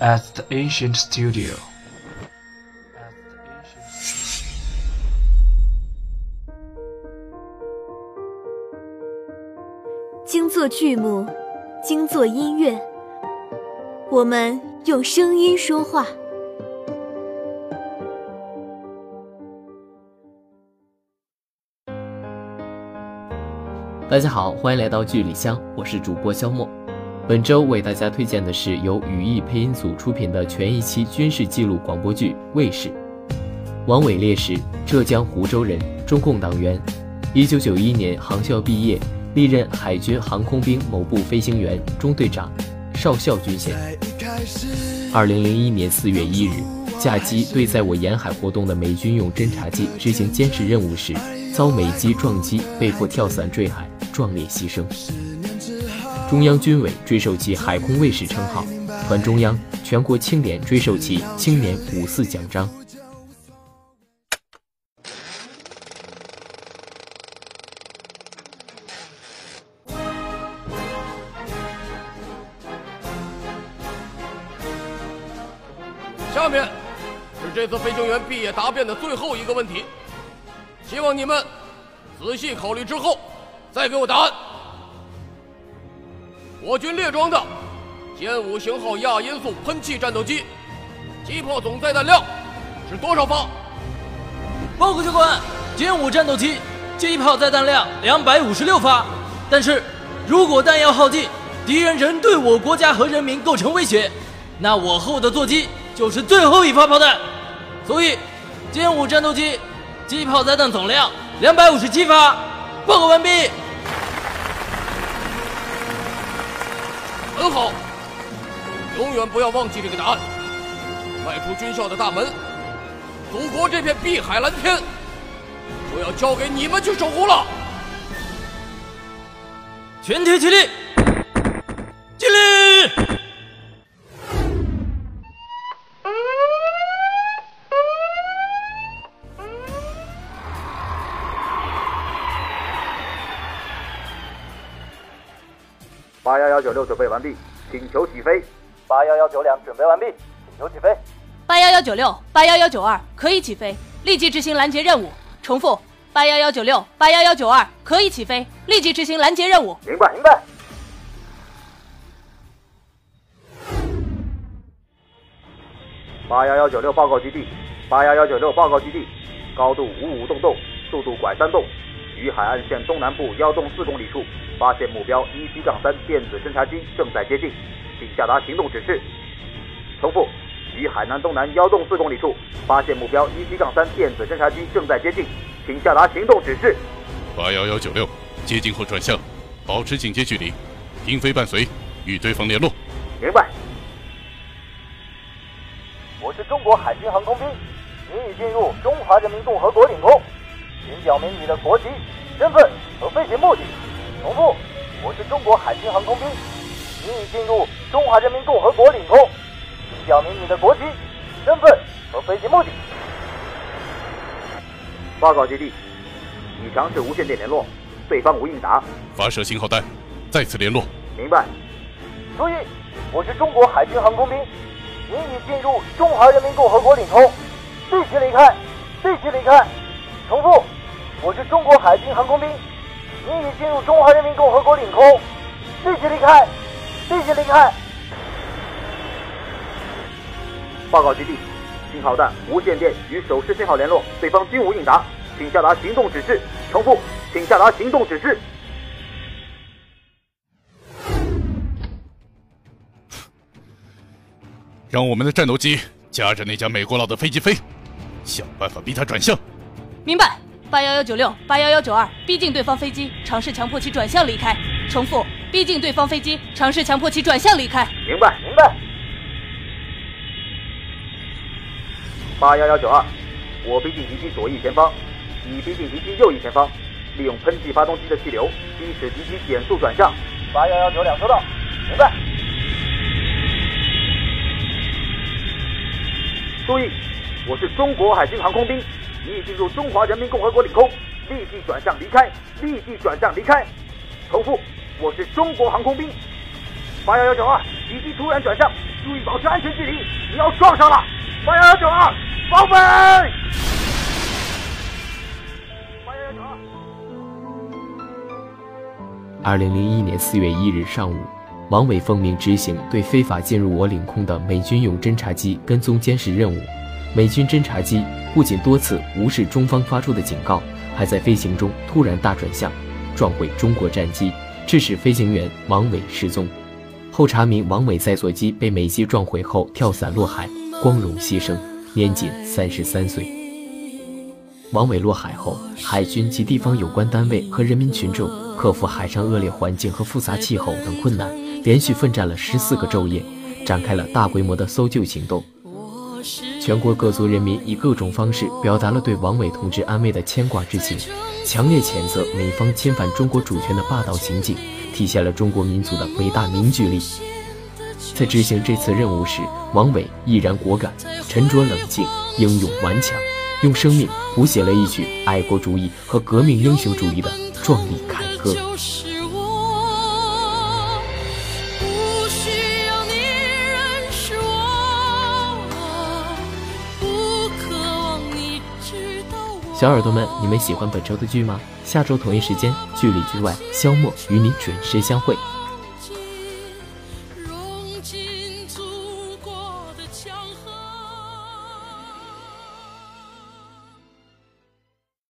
at the ancient studio. 精作剧目，精作音乐，我们用声音说话。大家好，欢迎来到剧里香，我是主播肖墨。本周为大家推荐的是由语义配音组出品的全一期军事纪录广播剧《卫士》。王伟烈士，浙江湖州人，中共党员。一九九一年航校毕业，历任海军航空兵某部飞行员、中队长、少校军衔。二零零一年四月一日，驾机对在我沿海活动的美军用侦察机执行监视任务时，遭美机撞击，被迫跳伞坠海，壮烈牺牲。中央军委追授其海空卫士称号，团中央、全国青联追授其青年五四奖章。下面是这次飞行员毕业答辩的最后一个问题，希望你们仔细考虑之后再给我答案。我军列装的歼五型号亚音速喷气战斗机，机炮总载弹量是多少发？报告教官，歼五战斗机机炮载弹量两百五十六发，但是如果弹药耗尽，敌人仍对我国家和人民构成威胁，那我后的座机就是最后一发炮弹。所以，歼五战斗机机炮载弹总量两百五十七发。报告完毕。很好，永远不要忘记这个答案。迈出军校的大门，祖国这片碧海蓝天就要交给你们去守护了。全体起立，八幺幺九六准备完毕，请求起飞。八幺幺九两准备完毕，请求起飞。八幺幺九六、八幺幺九二可以起飞，立即执行拦截任务。重复，八幺幺九六、八幺幺九二可以起飞，立即执行拦截任务。明白，明白。八幺幺九六报告基地，八幺幺九六报告基地，高度五五洞洞，速度拐三洞，于海岸线东南部幺洞四公里处发现目标一七杠三电子侦察机正在接近，请下达行动指示。重复，于海南东南幺洞四公里处发现目标一七杠三电子侦察机正在接近，请下达行动指示。八幺幺九六，接近后转向，保持警戒距离，停飞伴随，与对方联络。明白。我是中国海军航空兵，你已进入中华人民共和国领空，请表明你的国籍、身份和飞行目的。重复，我是中国海军航空兵，你已进入中华人民共和国领空，请表明你的国籍、身份和飞行目的。报告基地，已尝试无线电联络，对方无应答。发射信号弹，再次联络。明白。注意，我是中国海军航空兵，你已进入中华人民共和国领空，立即离开，立即离开。重复，我是中国海军航空兵。你已进入中华人民共和国领空，立即离开，立即离开。报告基地，信号弹、无线电与手势信号联络，对方均无应答，请下达行动指示。重复，请下达行动指示。让我们的战斗机夹着那架美国佬的飞机飞，想办法逼他转向。明白。八幺幺九六、八幺幺九二逼近对方飞机，尝试强迫其转向离开。重复，逼近对方飞机，尝试强迫其转向离开。明白，明白。八幺幺九二，我逼近敌机左翼前方，你逼近敌机右翼前方，利用喷气发动机的气流，逼使敌机减速转向。八幺幺九两收到，明白。注意，我是中国海军航空兵。你已进入中华人民共和国领空，立即转向离开，立即转向离开。重复，我是中国航空兵。八幺幺九二，敌机突然转向，注意保持安全距离，你要撞上了。八幺幺九二，报备。八幺幺九二。二零零一年四月一日上午，王伟奉命执行对非法进入我领空的美军用侦察机跟踪监视任务。美军侦察机不仅多次无视中方发出的警告，还在飞行中突然大转向，撞毁中国战机，致使飞行员王伟失踪。后查明，王伟在座机被美机撞毁后跳伞落海，光荣牺牲，年仅三十三岁。王伟落海后，海军及地方有关单位和人民群众克服海上恶劣环境和复杂气候等困难，连续奋战了十四个昼夜，展开了大规模的搜救行动。全国各族人民以各种方式表达了对王伟同志安危的牵挂之情，强烈谴责美方侵犯中国主权的霸道行径，体现了中国民族的伟大凝聚力。在执行这次任务时，王伟毅然果敢、沉着冷静、英勇顽强，用生命谱写了一曲爱国主义和革命英雄主义的壮丽凯歌。小耳朵们，你们喜欢本周的剧吗？下周同一时间，剧里剧外，肖莫与你准时相会。